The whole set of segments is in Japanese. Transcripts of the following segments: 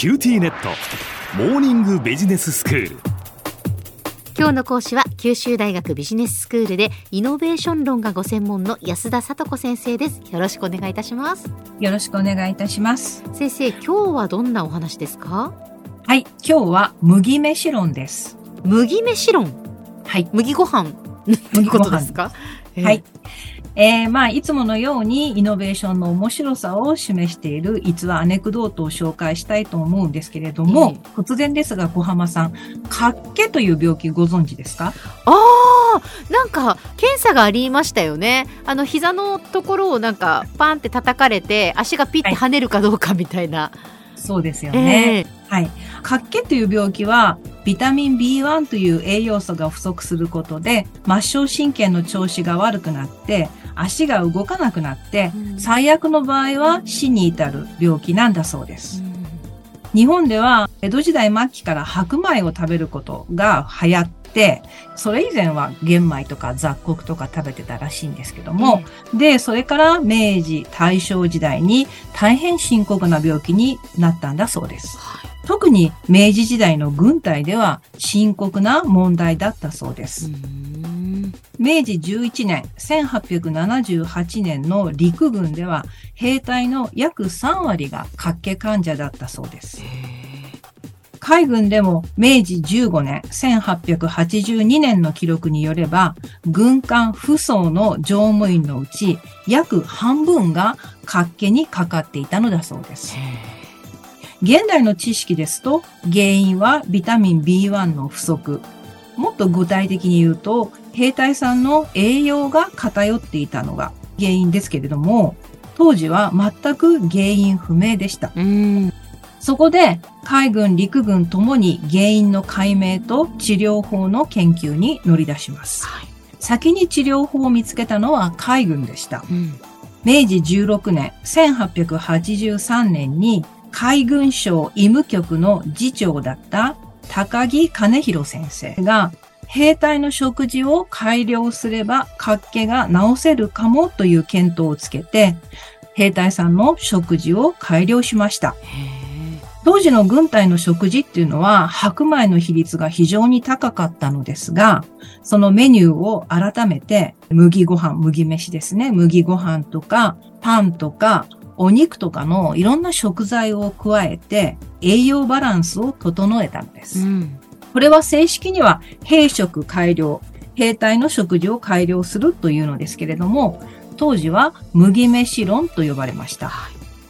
QTnet。モーニングビジネススクール。今日の講師は九州大学ビジネススクールでイノベーション論がご専門の安田聡子先生です。よろしくお願いいたします。よろしくお願いいたします。先生今日はどんなお話ですか？はい、今日は麦飯論です。麦飯論？はい。麦ご飯？と いうことですか？はい。えー、まあ、いつものようにイノベーションの面白さを示している逸話アネクドートを紹介したいと思うんですけれども、突然ですが小浜さん、かっけという病気ご存知ですか？あーなんか検査がありましたよね。あの膝のところをなんかパンって叩かれて足がピッて跳ねるかどうかみたいな、そうですよね。はい。かっけという病気は、ビタミン B1 という栄養素が不足することで、末梢神経の調子が悪くなって、足が動かなくなって、うん最悪の場合は死に至る病気なんだそうです。うん日本では江戸時代末期から白米を食べることが流行って、それ以前は玄米とか雑穀とか食べてたらしいんですけども、で、それから明治、大正時代に大変深刻な病気になったんだそうです。特に明治時代の軍隊では深刻な問題だったそうです。うん明治11年、1878年の陸軍では兵隊の約3割が活気患者だったそうです。海軍でも明治15年、1882年の記録によれば、軍艦不装の乗務員のうち約半分が活気にかかっていたのだそうです。現代の知識ですと、原因はビタミン B1 の不足。もっと具体的に言うと、兵隊さんの栄養が偏っていたのが原因ですけれども、当時は全く原因不明でした。うんそこで、海軍、陸軍ともに原因の解明と治療法の研究に乗り出します。はい先に治療法を見つけたのは海軍でした。うん明治16年、1883年に海軍省医務局の次長だった高木兼弘先生が兵隊の食事を改良すれば活気が治せるかもという検討をつけて兵隊さんの食事を改良しました。当時の軍隊の食事っていうのは白米の比率が非常に高かったのですが、そのメニューを改めて麦ご飯、麦飯ですね。麦ご飯とかパンとかお肉とかのいろんな食材を加えて栄養バランスを整えたのです。うんこれは正式には兵食改良、兵隊の食事を改良するというのですけれども、当時は麦飯論と呼ばれました。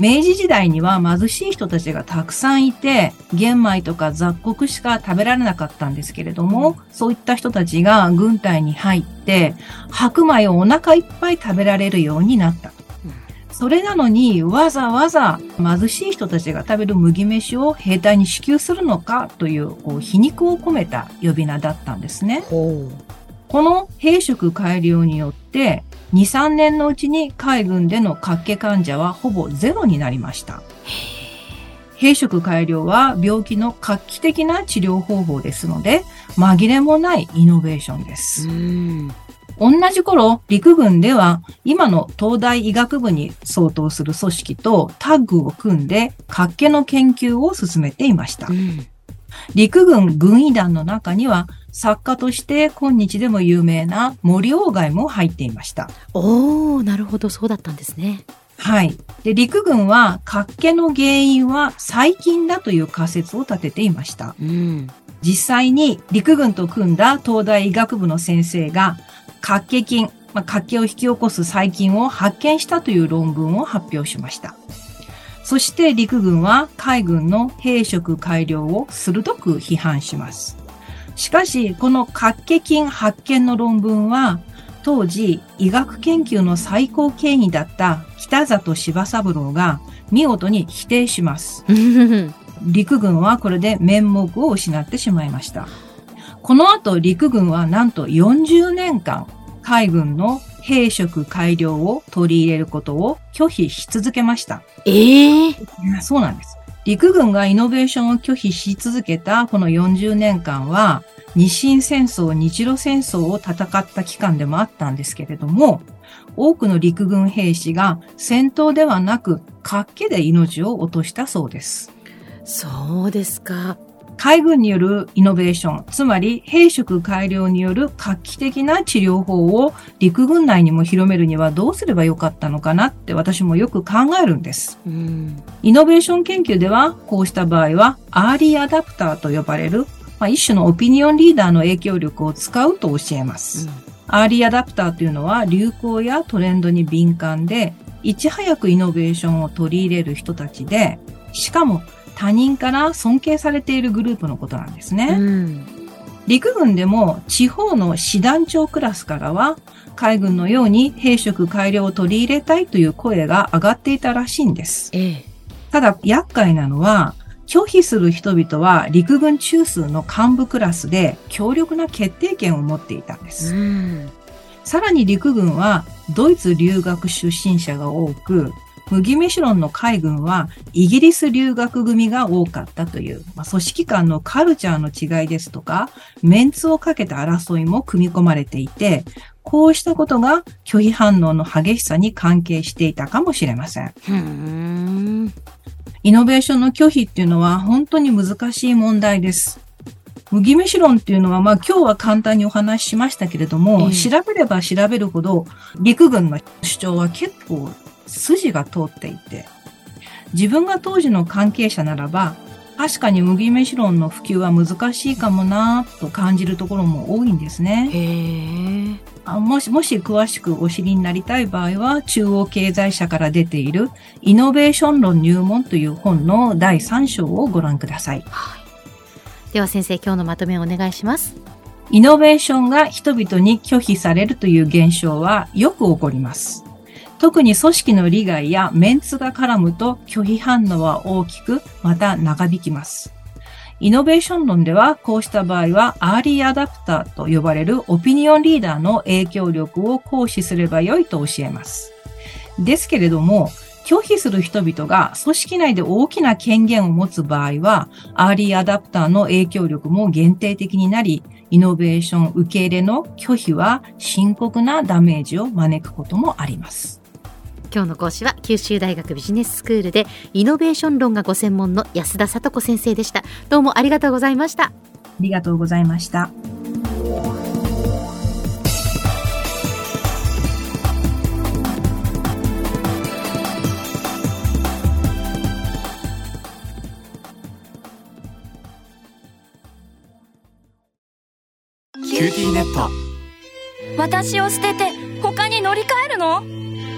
明治時代には貧しい人たちがたくさんいて、玄米とか雑穀しか食べられなかったんですけれども、そういった人たちが軍隊に入って、白米をお腹いっぱい食べられるようになった。それなのに、わざわざ貧しい人たちが食べる麦飯を兵隊に支給するのかという、こう皮肉を込めた呼び名だったんですね。ほこの兵食改良によって、2、3年のうちに海軍での活気患者はほぼゼロになりました。兵食改良は病気の画期的な治療方法ですので、紛れもないイノベーションでうす。ん同じ頃、陸軍では今の東大医学部に相当する組織とタッグを組んで活気の研究を進めていましたう。ん陸軍軍医団の中には作家として今日でも有名な森鴎外も入っていました。おおなるほどそうだったんですねはい。で、陸軍は活気の原因は細菌だという仮説を立てていました。うん実際に陸軍と組んだ東大医学部の先生が活気菌、まあ、活気を引き起こす細菌を発見したという論文を発表しました。そして陸軍は海軍の兵食改良を鋭く批判します。しかし、この活気菌発見の論文は、当時医学研究の最高権威だった北里柴三郎が見事に否定します。う ん陸軍はこれで面目を失ってしまいました。この後陸軍はなんと40年間海軍の兵食改良を取り入れることを拒否し続けました。ええそうなんです。陸軍がイノベーションを拒否し続けたこの40年間は日清戦争、日露戦争を戦った期間でもあったんですけれども、多くの陸軍兵士が戦闘ではなく活気で命を落としたそうです。そうですか。海軍によるイノベーション、つまり兵職改良による画期的な治療法を陸軍内にも広めるにはどうすればよかったのかなって私もよく考えるんです。うん。イノベーション研究では、こうした場合は、アーリーアダプターと呼ばれる、まあ、一種のオピニオンリーダーの影響力を使うと教えます。アーリーアダプターというのは流行やトレンドに敏感で、いち早くイノベーションを取り入れる人たちで、しかも他人から尊敬されているグループのことなんですうね。ん。陸軍でも地方の師団長クラスからは、海軍のように兵職改良を取り入れたいという声が上がっていたらしいんです。ええ。ただ厄介なのは、拒否する人々は陸軍中枢の幹部クラスで強力な決定権を持っていたんです。うん。さらに陸軍はドイツ留学出身者が多く、麦飯論の海軍はイギリス留学組が多かったという、まあ、組織間のカルチャーの違いですとか、メンツをかけた争いも組み込まれていて、こうしたことが拒否反応の激しさに関係していたかもしれません。うん。イノベーションの拒否っていうのは本当に難しい問題です。麦飯論っていうのは、まあ今日は簡単にお話ししましたけれども、ええ調べれば調べるほど陸軍の主張は結構筋が通っていて、自分が当時の関係者ならば、確かに麦飯論の普及は難しいかもなぁと感じるところも多いんですね。へえ。あもし、もし詳しくお知りになりたい場合は、中央経済社から出ている、イノベーション論入門という本の第3章をご覧ください。はい。では先生、今日のまとめをお願いします。イノベーションが人々に拒否されるという現象はよく起こります。特に組織の利害やメンツが絡むと拒否反応は大きく、また長引きます。イノベーション論では、こうした場合は、アーリーアダプターと呼ばれるオピニオンリーダーの影響力を行使すればよいと教えます。ですけれども、拒否する人々が組織内で大きな権限を持つ場合は、アーリーアダプターの影響力も限定的になり、イノベーション受け入れの拒否は深刻なダメージを招くこともあります。今日の講師は九州大学ビジネススクールでイノベーション論がご専門の安田聡子先生でした。どうもありがとうございました。ありがとうございました。 QTnet 私を捨てて他に乗り換えるの？